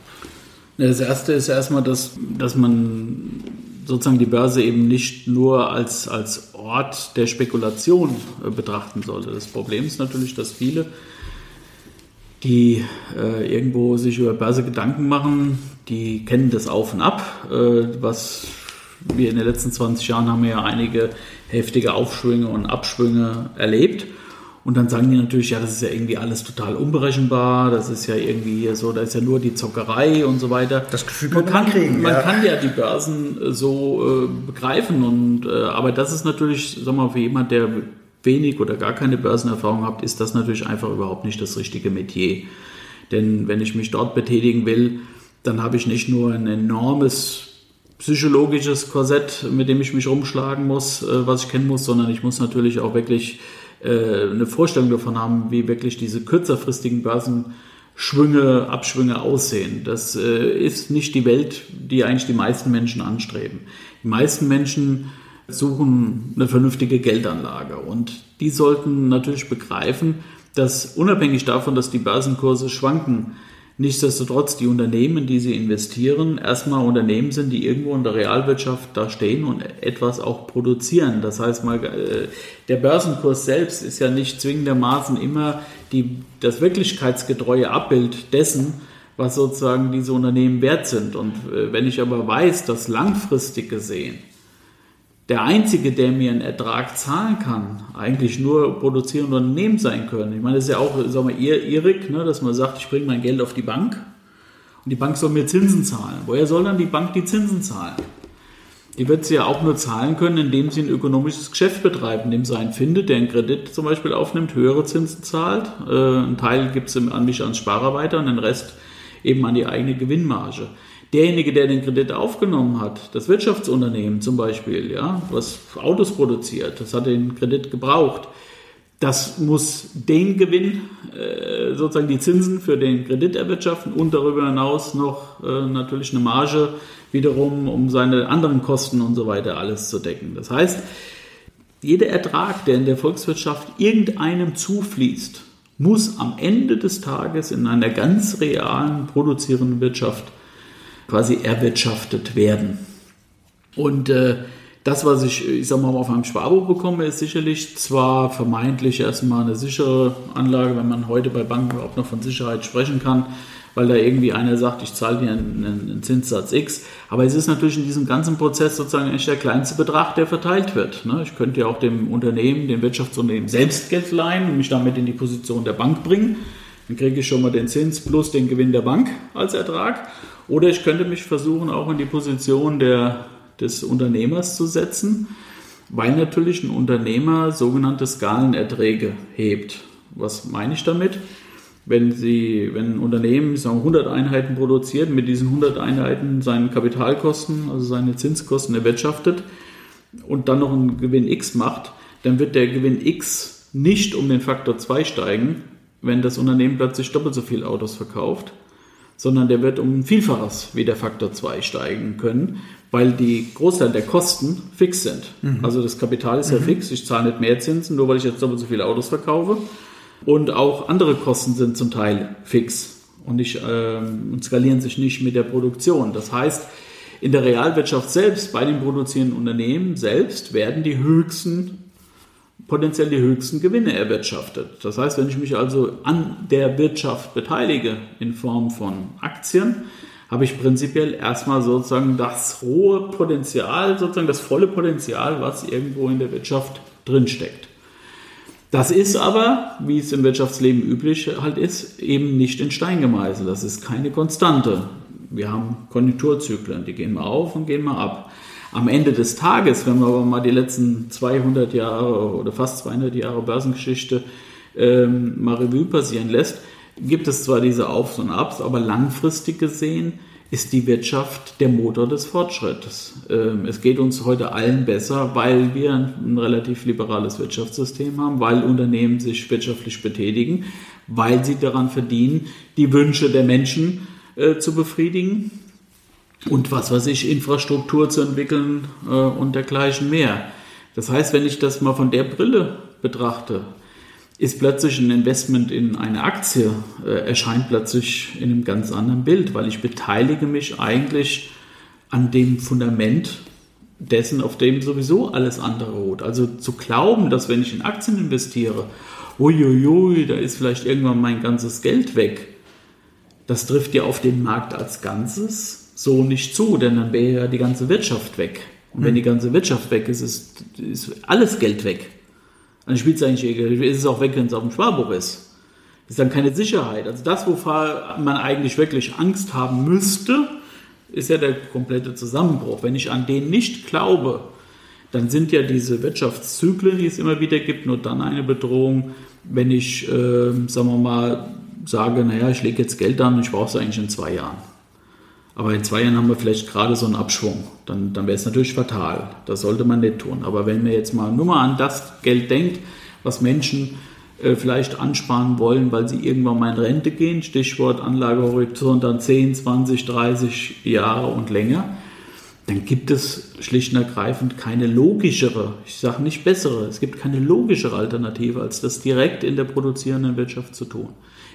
Das erste ist erstmal, dass, dass man sozusagen die Börse eben nicht nur als, als Ort der Spekulation äh, betrachten sollte. Das Problem ist natürlich, dass viele, die äh, irgendwo sich über Börse Gedanken machen, die kennen das auf und ab. Äh, was wir in den letzten 20 Jahren haben wir ja einige heftige Aufschwünge und Abschwünge erlebt. Und dann sagen die natürlich, ja, das ist ja irgendwie alles total unberechenbar, das ist ja irgendwie hier so, da ist ja nur die Zockerei und so weiter. Das Gefühl man kann, kriegen, man ja. kann ja die Börsen äh, so äh, begreifen und äh, aber das ist natürlich, sag mal, für jemand, der wenig oder gar keine Börsenerfahrung hat, ist das natürlich einfach überhaupt nicht das richtige Metier. Denn wenn ich mich dort betätigen will, dann habe ich nicht nur ein enormes psychologisches Korsett, mit dem ich mich rumschlagen muss, äh, was ich kennen muss, sondern ich muss natürlich auch wirklich äh, eine Vorstellung davon haben, wie wirklich diese kürzerfristigen Börsenschwünge, Abschwünge aussehen. Das äh, ist nicht die Welt, die eigentlich die meisten Menschen anstreben. Die meisten Menschen suchen eine vernünftige Geldanlage und die sollten natürlich begreifen, dass unabhängig davon, dass die Börsenkurse schwanken, Nichtsdestotrotz, die Unternehmen, die sie investieren, erstmal Unternehmen sind, die irgendwo in der Realwirtschaft da stehen und etwas auch produzieren. Das heißt mal, äh, der Börsenkurs selbst ist ja nicht zwingendermaßen immer die, das wirklichkeitsgetreue Abbild dessen, was sozusagen diese Unternehmen wert sind. Und äh, wenn ich aber weiß, dass langfristig gesehen der Einzige, der mir einen Ertrag zahlen kann, eigentlich nur produzierende Unternehmen sein können. Ich meine, das ist ja auch, sagen wir, irrig, ne, dass man sagt, ich bringe mein Geld auf die Bank und die Bank soll mir Zinsen zahlen. Woher soll dann die Bank die Zinsen zahlen? Die wird sie ja auch nur zahlen können, indem sie ein ökonomisches Geschäft betreibt, indem sie einen findet, der einen Kredit zum Beispiel aufnimmt, höhere Zinsen zahlt. Äh, ein Teil gibt es an mich als Sparer weiter und den Rest eben an die eigene Gewinnmarge derjenige, der den Kredit aufgenommen hat, das Wirtschaftsunternehmen zum Beispiel, ja, was Autos produziert, das hat den Kredit gebraucht, Das muss den Gewinn, äh, sozusagen die Zinsen für den Kredit erwirtschaften und darüber hinaus noch äh, natürlich eine Marge wiederum, um seine anderen Kosten und so weiter alles zu decken. Das heißt, jeder Ertrag, der in der Volkswirtschaft irgendeinem zufließt, muss am Ende des Tages in einer ganz realen produzierenden Wirtschaft quasi erwirtschaftet werden. Und äh, das, was ich, ich sag mal, auf einem Sparbuch bekomme, ist sicherlich zwar vermeintlich erstmal eine sichere Anlage, wenn man heute bei Banken überhaupt noch von Sicherheit sprechen kann, weil da irgendwie einer sagt, ich zahle dir einen, einen, Zinssatz X. Aber es ist natürlich in diesem ganzen Prozess sozusagen echt der kleinste Betrag, der verteilt wird. Ne? Ich könnte ja auch dem Unternehmen, dem Wirtschaftsunternehmen selbst Geld leihen und mich damit in die Position der Bank bringen. Dann kriege ich schon mal den Zins plus den Gewinn der Bank als Ertrag. Oder ich könnte mich versuchen, auch in die Position der des Unternehmers zu setzen, weil natürlich ein Unternehmer sogenannte Skalenerträge hebt. Was meine ich damit? Wenn, Sie, wenn ein Unternehmen sagen, 100 Einheiten produziert, mit diesen 100 Einheiten seine Kapitalkosten, also seine Zinskosten erwirtschaftet und dann noch einen Gewinn X macht, dann wird der Gewinn X nicht um den Faktor 2 steigen, wenn das Unternehmen plötzlich doppelt so viele Autos verkauft, sondern der wird um ein Vielfaches wie der Faktor 2 steigen können, weil die Großteil der Kosten fix sind. Mhm. Also das Kapital ist ja mhm. fix, ich zahle nicht mehr Zinsen, nur weil ich jetzt doppelt so viele Autos verkaufe. Und auch andere Kosten sind zum Teil fix und, nicht, äh, und skalieren sich nicht mit der Produktion. Das heißt, in der Realwirtschaft selbst, bei den produzierenden Unternehmen selbst, werden die höchsten potenziell die höchsten Gewinne erwirtschaftet. Das heißt, wenn ich mich also an der Wirtschaft beteilige in Form von Aktien, habe ich prinzipiell erstmal sozusagen das hohe Potenzial, sozusagen das volle Potenzial, was irgendwo in der Wirtschaft drinsteckt. Das ist aber, wie es im Wirtschaftsleben üblich halt ist, eben nicht in Stein gemeißelt. Das ist keine Konstante. Wir haben Konjunkturzyklen, die gehen mal auf und gehen mal ab. Am Ende des Tages, wenn man aber mal die letzten 200 Jahre oder fast 200 Jahre Börsengeschichte ähm, mal Revue passieren lässt, gibt es zwar diese Aufs und Abs, aber langfristig gesehen ist die Wirtschaft der Motor des Fortschritts. Ähm, es geht uns heute allen besser, weil wir ein relativ liberales Wirtschaftssystem haben, weil Unternehmen sich wirtschaftlich betätigen, weil sie daran verdienen, die Wünsche der Menschen äh, zu befriedigen und was weiß ich, Infrastruktur zu entwickeln äh, und dergleichen mehr. Das heißt, wenn ich das mal von der Brille betrachte, ist plötzlich ein Investment in eine Aktie, äh, erscheint plötzlich in einem ganz anderen Bild, weil ich beteilige mich eigentlich an dem Fundament dessen, auf dem sowieso alles andere ruht. Also zu glauben, dass wenn ich in Aktien investiere, uiuiui, da ist vielleicht irgendwann mein ganzes Geld weg, das trifft ja auf den Markt als Ganzes so nicht zu, denn dann wäre ja die ganze Wirtschaft weg. Und wenn hm. die ganze Wirtschaft weg ist, ist, ist alles Geld weg. Dann spielt es eigentlich ist es auch weg, wenn es auf dem Sparbuch ist. Das ist dann keine Sicherheit. Also das, wovor man eigentlich wirklich Angst haben müsste, ist ja der komplette Zusammenbruch. Wenn ich an den nicht glaube, dann sind ja diese Wirtschaftszyklen, die es immer wieder gibt, nur dann eine Bedrohung, wenn ich, äh, sagen wir mal, sage, naja, ich lege jetzt Geld an und ich brauche es eigentlich in zwei Jahren. Aber in zwei Jahren haben wir vielleicht gerade so einen Abschwung. Dann, dann wäre es natürlich fatal. Das sollte man nicht tun. Aber wenn man jetzt mal nur mal an das Geld denkt, was Menschen äh, vielleicht ansparen wollen, weil sie irgendwann mal in Rente gehen, Stichwort Anlagehorizont dann 10, 20, 30 Jahre und länger, dann gibt es schlicht und ergreifend keine logischere, ich sage nicht bessere, es gibt keine logischere Alternative, als das direkt in der produzierenden Wirtschaft zu tun.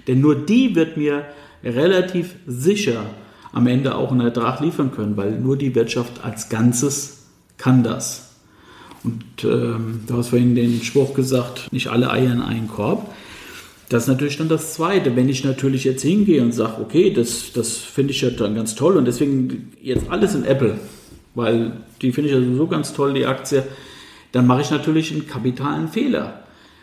Denn nur die wird mir relativ sicher am Ende auch einen Ertrag liefern können, weil nur die Wirtschaft als Ganzes kann das. Und ähm, du hast vorhin den Spruch gesagt, nicht alle Eier in einen Korb. Das ist natürlich dann das Zweite. Wenn ich natürlich jetzt hingehe und sage, okay, das, das finde ich ja dann ganz toll und deswegen jetzt alles in Apple, weil die finde ich ja so ganz toll, die Aktie, dann mache ich natürlich einen kapitalen Fehler.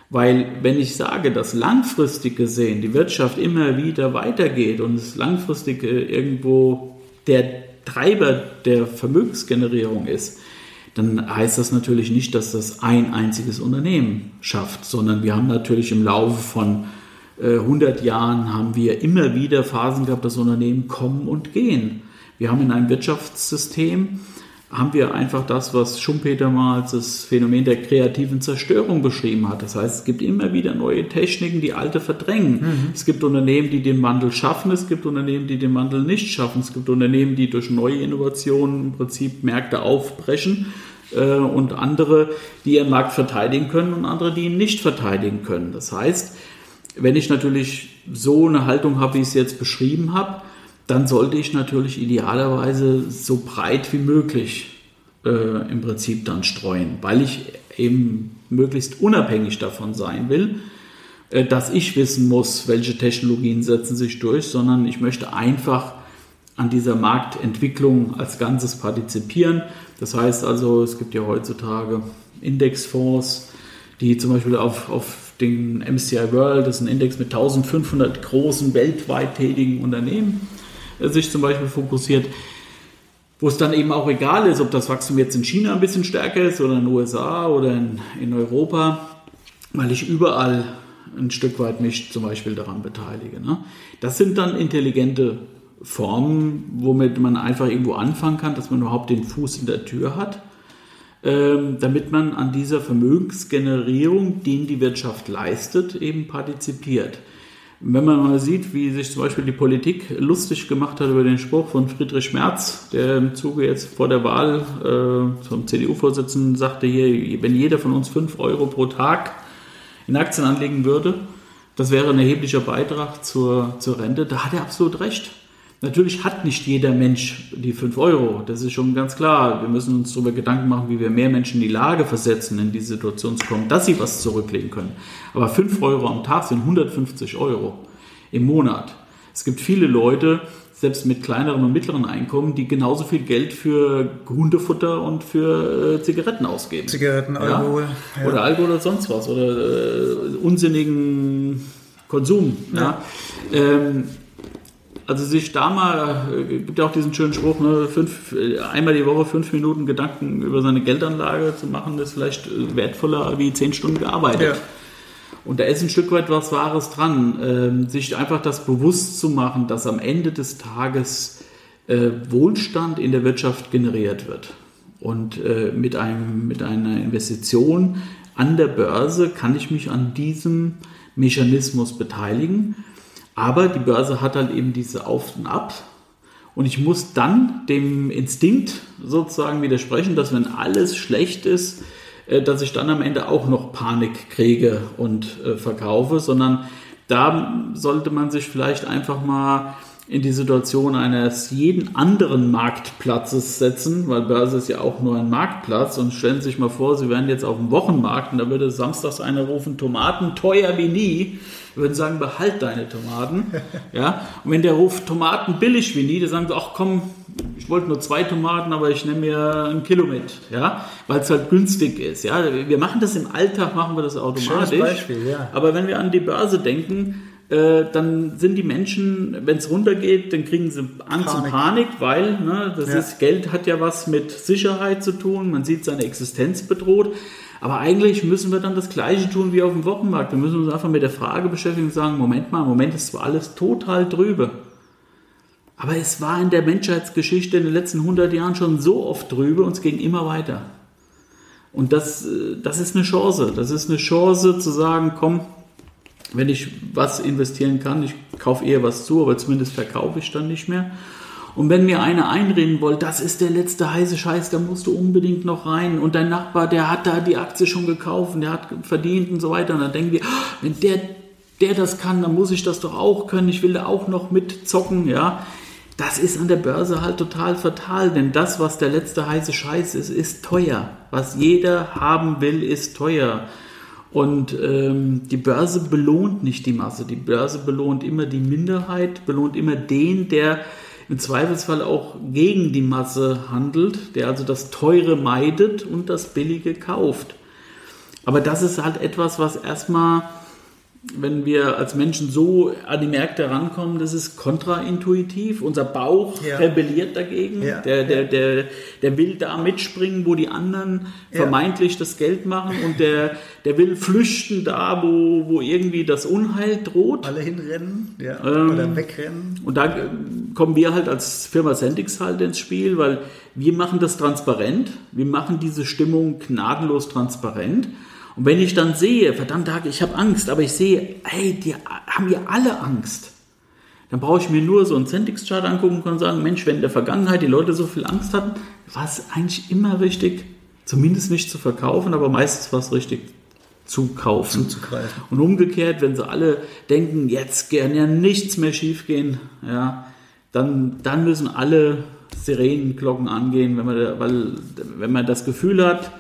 Weil wenn ich sage, dass langfristig gesehen die Wirtschaft immer wieder weitergeht und es langfristig irgendwo der Treiber der Vermögensgenerierung ist, dann heißt das natürlich nicht, dass das ein einziges Unternehmen schafft, sondern wir haben natürlich im Laufe von 100 äh, Jahren haben wir immer wieder Phasen gehabt, dass Unternehmen kommen und gehen. Wir haben in einem Wirtschaftssystem haben wir einfach das, was Schumpeter mal als das Phänomen der kreativen Zerstörung beschrieben hat. Das heißt, es gibt immer wieder neue Techniken, die alte verdrängen. Mhm. Es gibt Unternehmen, die den Wandel schaffen, es gibt Unternehmen, die den Wandel nicht schaffen. Es gibt Unternehmen, die durch neue Innovationen im Prinzip Märkte aufbrechen äh, und andere, die ihren Markt verteidigen können und andere, die ihn nicht verteidigen können. Das heißt, wenn ich natürlich so eine Haltung habe, wie ich es jetzt beschrieben habe, dann sollte ich natürlich idealerweise so breit wie möglich äh, im Prinzip dann streuen, weil ich eben möglichst unabhängig davon sein will, äh, dass ich wissen muss, welche Technologien setzen sich durch, sondern ich möchte einfach an dieser Marktentwicklung als Ganzes partizipieren. Das heißt also, es gibt ja heutzutage Indexfonds, die zum Beispiel auf, auf den MCI World, das ist ein Index mit 1500 großen weltweit tätigen Unternehmen, sich zum Beispiel fokussiert, wo es dann eben auch egal ist, ob das Wachstum jetzt in China ein bisschen stärker ist oder in den USA oder in, in Europa, weil ich überall ein Stück weit mich zum Beispiel daran beteilige. Ne? Das sind dann intelligente Formen, womit man einfach irgendwo anfangen kann, dass man überhaupt den Fuß in der Tür hat, ähm, damit man an dieser Vermögensgenerierung, die die Wirtschaft leistet, eben partizipiert. Wenn man mal sieht, wie sich zum Beispiel die Politik lustig gemacht hat über den Spruch von Friedrich Merz, der im Zuge jetzt vor der Wahl äh, zum CDU-Vorsitzenden sagte, hier, wenn jeder von uns 5 Euro pro Tag in Aktien anlegen würde, das wäre ein erheblicher Beitrag zur, zur Rente, da hat er absolut recht. Natürlich hat nicht jeder Mensch die 5 Euro, das ist schon ganz klar. Wir müssen uns darüber Gedanken machen, wie wir mehr Menschen in die Lage versetzen, in die Situation zu kommen, dass sie was zurücklegen können. Aber 5 Euro am Tag sind 150 Euro im Monat. Es gibt viele Leute, selbst mit kleineren und mittleren Einkommen, die genauso viel Geld für Hundefutter und für äh, Zigaretten ausgeben. Zigaretten, Alkohol. Ja? Oder Alkohol oder sonst was. Oder äh, unsinnigen Konsum. Ja? Ähm, also sich da mal, äh, gibt ja auch diesen schönen Spruch, ne, fünf, äh, einmal die Woche fünf Minuten Gedanken über seine Geldanlage zu machen, ist vielleicht äh, wertvoller wie zehn Stunden gearbeitet. Ja. Und da ist ein Stück weit was Wahres dran, ähm, sich einfach das bewusst zu machen, dass am Ende des Tages äh, Wohlstand in der Wirtschaft generiert wird. Und äh, mit, einem, mit einer Investition an der Börse kann ich mich an diesem Mechanismus beteiligen. Aber die Börse hat halt eben diese Auf und Ab. Und ich muss dann dem Instinkt sozusagen widersprechen, dass wenn alles schlecht ist, äh, dass ich dann am Ende auch noch Panik kriege und äh, verkaufe, sondern da sollte man sich vielleicht einfach mal in die Situation eines jeden anderen Marktplatzes setzen, weil Börse ist ja auch nur ein Marktplatz und stellen Sie sich mal vor, Sie wären jetzt auf dem Wochenmarkt und da würde samstags einer rufen, Tomaten teuer wie nie, wir würden sagen, behalt deine Tomaten. ja? Und wenn der ruft Tomaten billig wie nie, dann sagen sie, ach komm, ich wollte nur zwei Tomaten, aber ich nehme mir ein Kilo mit, ja, weil es halt günstig ist. Ja? Wir machen das im Alltag, machen wir das automatisch. Schönes Beispiel, ja. Aber wenn wir an die Börse denken, äh, dann sind die Menschen, wenn es runtergeht, dann kriegen sie Angst Panik. und Panik, weil ne, das ja. ist, Geld hat ja was mit Sicherheit zu tun, man sieht seine Existenz bedroht. Aber eigentlich müssen wir dann das Gleiche tun wie auf dem Wochenmarkt. Wir müssen uns einfach mit der Frage beschäftigen und sagen, Moment mal, im Moment ist zwar alles total drüber. Aber es war in der Menschheitsgeschichte in den letzten 100 Jahren schon so oft drüber und es ging immer weiter. Und das, äh, das ist eine Chance. Das ist eine Chance zu sagen, komm, wenn ich was investieren kann, ich kaufe eher was zu, aber zumindest verkaufe ich dann nicht mehr. Und wenn mir einer einreden wollte, das ist der letzte heiße Scheiß, da musst du unbedingt noch rein und dein Nachbar, der hat da die Aktie schon gekauft, der hat verdient und so weiter, und dann denken wir, ah, wenn der, der das kann, dann muss ich das doch auch können, ich will da auch noch mitzocken, ja. Das ist an der Börse halt total fatal, denn das, was der letzte heiße Scheiß ist, ist teuer. Was jeder haben will, ist teuer. Und ähm, die Börse belohnt nicht die Masse. Die Börse belohnt immer die Minderheit, belohnt immer den, der im Zweifelsfall auch gegen die Masse handelt, der also das Teure meidet und das Billige kauft. Aber das ist halt etwas, was erstmal wenn wir als Menschen so an die Märkte rankommen, das ist kontraintuitiv. Unser Bauch ja. rebelliert dagegen. Ja. Der, der, der, der will da mitspringen, wo die anderen ja. vermeintlich das Geld machen und der, der will flüchten da, wo, wo irgendwie das Unheil droht. Alle hinrennen ja. ähm, oder wegrennen. Und da kommen wir halt als Firma Sendix halt ins Spiel, weil wir machen das transparent. Wir machen diese Stimmung gnadenlos transparent. Und wenn ich dann sehe, verdammt, ich habe Angst, aber ich sehe, hey, die haben ja alle Angst. Dann brauche ich mir nur so einen Centix-Chart angucken und kann sagen, Mensch, wenn in der Vergangenheit die Leute so viel Angst hatten, war es eigentlich immer richtig, zumindest nicht zu verkaufen, aber meistens war es richtig zu kaufen. Zuzugreifen. Und umgekehrt, wenn sie alle denken, jetzt kann ja nichts mehr schiefgehen, ja, dann, dann müssen alle Sirenenglocken angehen, wenn man, weil, wenn man das Gefühl hat,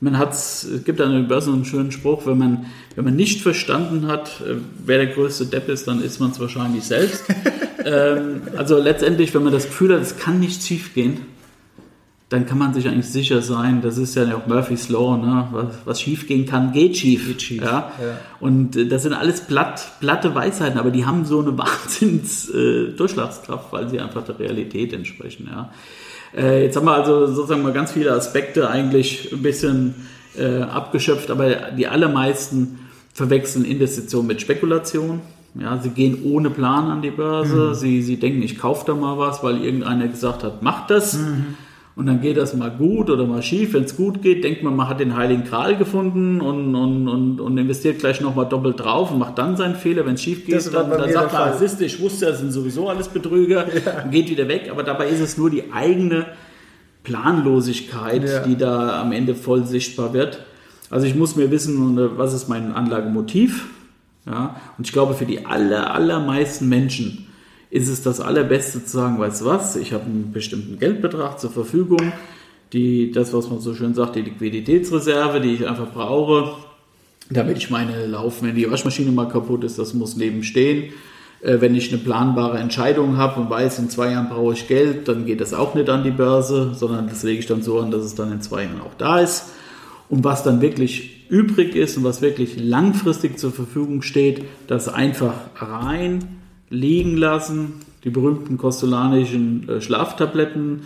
man hat's, es gibt an der Börse einen schönen Spruch, wenn man, wenn man nicht verstanden hat, äh, wer der größte Depp ist, dann ist man es wahrscheinlich selbst. ähm, also letztendlich, wenn man das Gefühl hat, es kann nicht schief gehen, dann kann man sich eigentlich sicher sein, das ist ja auch Murphy's Law, ne? was, was schief gehen kann, geht schief. Geht schief. Ja? ja? Und äh, das sind alles platt, platte Weisheiten, aber die haben so eine Wahnsinns äh, Durchschlagskraft, weil sie einfach der Realität entsprechen. Ja? Äh, jetzt haben wir also sozusagen mal ganz viele Aspekte eigentlich ein bisschen äh, abgeschöpft, aber die allermeisten verwechseln Investition mit Spekulation. Ja, sie gehen ohne Plan an die Börse. Mhm. Sie, sie denken, ich kaufe da mal was, weil irgendeiner gesagt hat, mach das. Mhm. Und dann geht das mal gut oder mal schief. Wenn es gut geht, denkt man, man hat den Heiligen Gral gefunden und, und, und, und investiert gleich nochmal doppelt drauf und macht dann seinen Fehler. Wenn es schief geht, dann, dann sagt man, siehst ich wusste, das sind sowieso alles Betrüger, ja. geht wieder weg. Aber dabei ist es nur die eigene Planlosigkeit, ja. die da am Ende voll sichtbar wird. Also ich muss mir wissen, was ist mein Anlagemotiv. Ja? Und ich glaube, für die aller, allermeisten Menschen ist es das Allerbeste zu sagen, weißt du was, ich habe einen bestimmten Geldbetrag zur Verfügung, die, das, was man so schön sagt, die Liquiditätsreserve, die ich einfach brauche, damit ich meine laufen, wenn die Waschmaschine mal kaputt ist, das muss neben stehen. Äh, wenn ich eine planbare Entscheidung habe und weiß, in zwei Jahren brauche ich Geld, dann geht das auch nicht an die Börse, sondern das lege ich dann so an, dass es dann in zwei Jahren auch da ist. Und was dann wirklich übrig ist und was wirklich langfristig zur Verfügung steht, das einfach rein liegen lassen, die berühmten kostolanischen äh, Schlaftabletten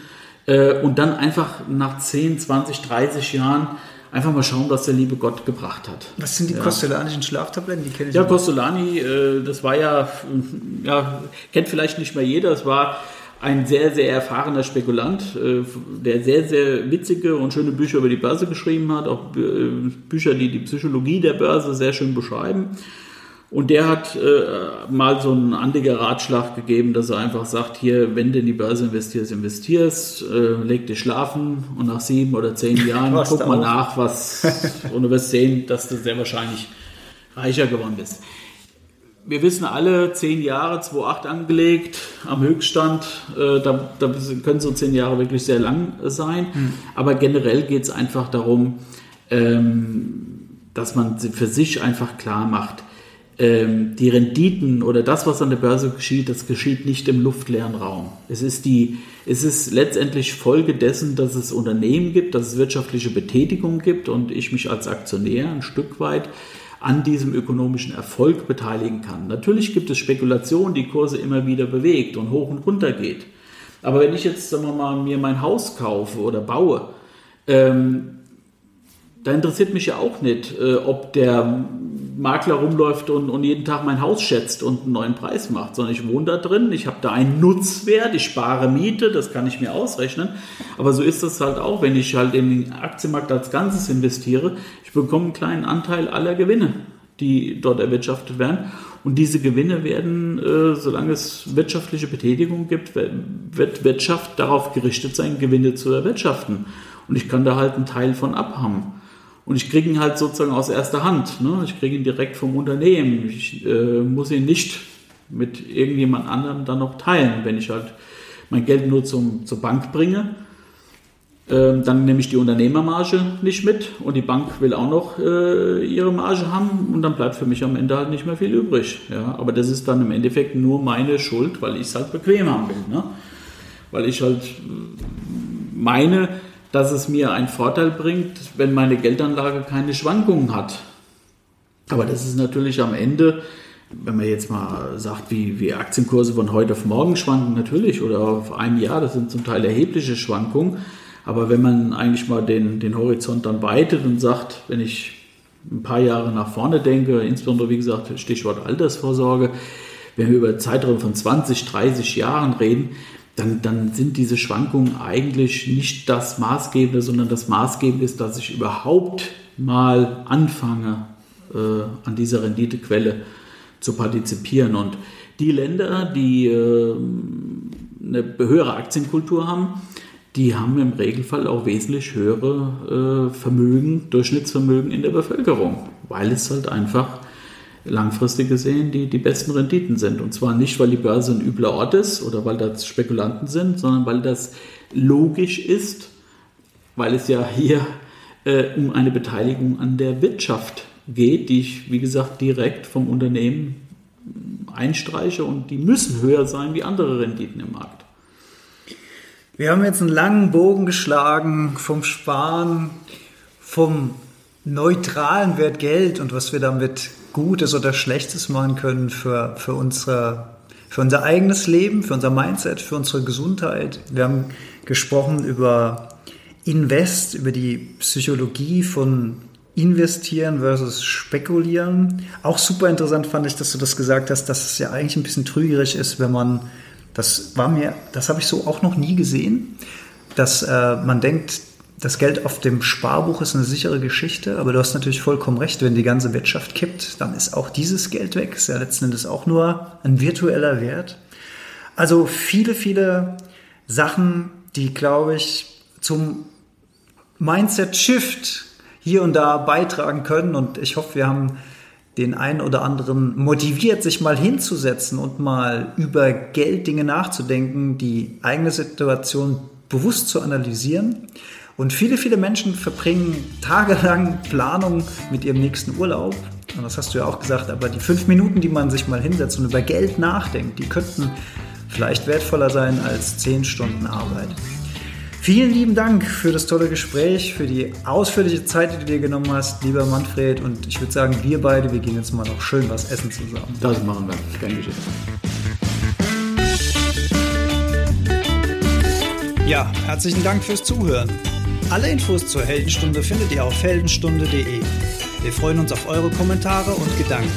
äh, und dann einfach nach 10, 20, 30 Jahren einfach mal schauen, was der liebe Gott gebracht hat. Was sind die ja. kostolanischen Schlaftabletten? Die kenne ich Ja, Kostolani, äh, das war ja, ja, kennt vielleicht nicht mehr jeder, es war ein sehr, sehr erfahrener Spekulant, äh, der sehr, sehr witzige und schöne Bücher über die Börse geschrieben hat, auch äh, Bücher, die die Psychologie der Börse sehr schön beschreiben. Und der hat äh, mal so einen andiger Ratschlag gegeben, dass er einfach sagt, hier, wenn du in die Börse investierst, investierst, äh, leg dich schlafen und nach sieben oder zehn Jahren guck mal nach, was und du wirst sehen, dass du sehr wahrscheinlich reicher geworden bist. Wir wissen alle, zehn Jahre, 2,8 angelegt, am Höchststand, äh, da, da, können so zehn Jahre wirklich sehr lang sein. Hm. Aber generell geht es einfach darum, ähm, dass man für sich einfach klar macht, ähm, die Renditen oder das, was an der Börse geschieht, das geschieht nicht im luftleeren Raum. Es ist, die, es ist letztendlich Folge dessen, dass es Unternehmen gibt, dass es wirtschaftliche Betätigung gibt und ich mich als Aktionär ein Stück weit an diesem ökonomischen Erfolg beteiligen kann. Natürlich gibt es Spekulationen, die Kurse immer wieder bewegt und hoch und runter geht. Aber wenn ich jetzt, sagen wir mal, mir mein Haus kaufe oder baue, ähm, da interessiert mich ja auch nicht, äh, ob der Makler rumläuft und, und jeden Tag mein Haus schätzt und einen neuen Preis macht, sondern ich wohne da drin, ich habe da einen Nutzwert, ich spare Miete, das kann ich mir ausrechnen. Aber so ist das halt auch, wenn ich halt in den Aktienmarkt als Ganzes investiere. Ich bekomme einen kleinen Anteil aller Gewinne, die dort erwirtschaftet werden. Und diese Gewinne werden, äh, solange es wirtschaftliche Betätigung gibt, wird Wirtschaft darauf gerichtet sein, Gewinne zu erwirtschaften. Und ich kann da halt einen Teil von abhaben. Und ich kriege ihn halt sozusagen aus erster Hand. Ne? Ich kriege ihn direkt vom Unternehmen. Ich äh, muss ihn nicht mit irgendjemand anderem dann noch teilen. Wenn ich halt mein Geld nur zum, zur Bank bringe, äh, dann nehme ich die Unternehmermarge nicht mit und die Bank will auch noch äh, ihre Marge haben und dann bleibt für mich am Ende halt nicht mehr viel übrig. Ja? Aber das ist dann im Endeffekt nur meine Schuld, weil ich es halt bequem haben will. Ne? Weil ich halt meine, dass es mir einen Vorteil bringt, wenn meine Geldanlage keine Schwankungen hat. Aber das ist natürlich am Ende, wenn man jetzt mal sagt, wie, wie Aktienkurse von heute auf morgen schwanken, natürlich, oder auf ein Jahr, das sind zum Teil erhebliche Schwankungen. Aber wenn man eigentlich mal den, den Horizont dann weitet und sagt, wenn ich ein paar Jahre nach vorne denke, insbesondere wie gesagt, Stichwort Altersvorsorge, wenn wir über Zeitraum von 20, 30 Jahren reden, dann, dann sind diese Schwankungen eigentlich nicht das Maßgebende, sondern das Maßgebende ist, dass ich überhaupt mal anfange, äh, an dieser Renditequelle zu partizipieren. Und die Länder, die äh, eine höhere Aktienkultur haben, die haben im Regelfall auch wesentlich höhere äh, Vermögen, Durchschnittsvermögen in der Bevölkerung, weil es halt einfach langfristig gesehen die, die besten Renditen sind. Und zwar nicht, weil die Börse ein übler Ort ist oder weil das Spekulanten sind, sondern weil das logisch ist, weil es ja hier äh, um eine Beteiligung an der Wirtschaft geht, die ich, wie gesagt, direkt vom Unternehmen einstreiche und die müssen höher sein wie andere Renditen im Markt. Wir haben jetzt einen langen Bogen geschlagen vom Sparen, vom neutralen Wert Geld und was wir damit Gutes oder Schlechtes machen können für, für, unsere, für unser eigenes Leben, für unser Mindset, für unsere Gesundheit. Wir haben gesprochen über Invest, über die Psychologie von Investieren versus Spekulieren. Auch super interessant fand ich, dass du das gesagt hast, dass es ja eigentlich ein bisschen trügerisch ist, wenn man das war mir, das habe ich so auch noch nie gesehen, dass äh, man denkt, das Geld auf dem Sparbuch ist eine sichere Geschichte, aber du hast natürlich vollkommen recht, wenn die ganze Wirtschaft kippt, dann ist auch dieses Geld weg. Ist ja letzten Endes auch nur ein virtueller Wert. Also viele, viele Sachen, die, glaube ich, zum Mindset-Shift hier und da beitragen können. Und ich hoffe, wir haben den einen oder anderen motiviert, sich mal hinzusetzen und mal über Gelddinge nachzudenken, die eigene Situation bewusst zu analysieren. Und viele, viele Menschen verbringen tagelang Planung mit ihrem nächsten Urlaub. Und das hast du ja auch gesagt, aber die fünf Minuten, die man sich mal hinsetzt und über Geld nachdenkt, die könnten vielleicht wertvoller sein als zehn Stunden Arbeit. Vielen lieben Dank für das tolle Gespräch, für die ausführliche Zeit, die du dir genommen hast, lieber Manfred. Und ich würde sagen, wir beide, wir gehen jetzt mal noch schön was essen zusammen. Das machen wir. Kein Geschäft. Ja, herzlichen Dank fürs Zuhören. Alle Infos zur Heldenstunde findet ihr auf heldenstunde.de. Wir freuen uns auf eure Kommentare und Gedanken.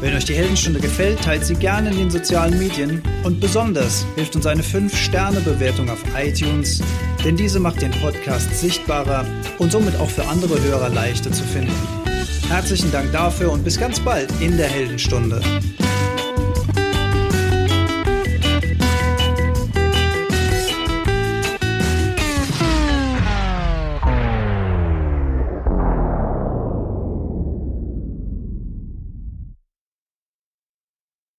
Wenn euch die Heldenstunde gefällt, teilt sie gerne in den sozialen Medien und besonders hilft uns eine 5-Sterne-Bewertung auf iTunes, denn diese macht den Podcast sichtbarer und somit auch für andere Hörer leichter zu finden. Herzlichen Dank dafür und bis ganz bald in der Heldenstunde.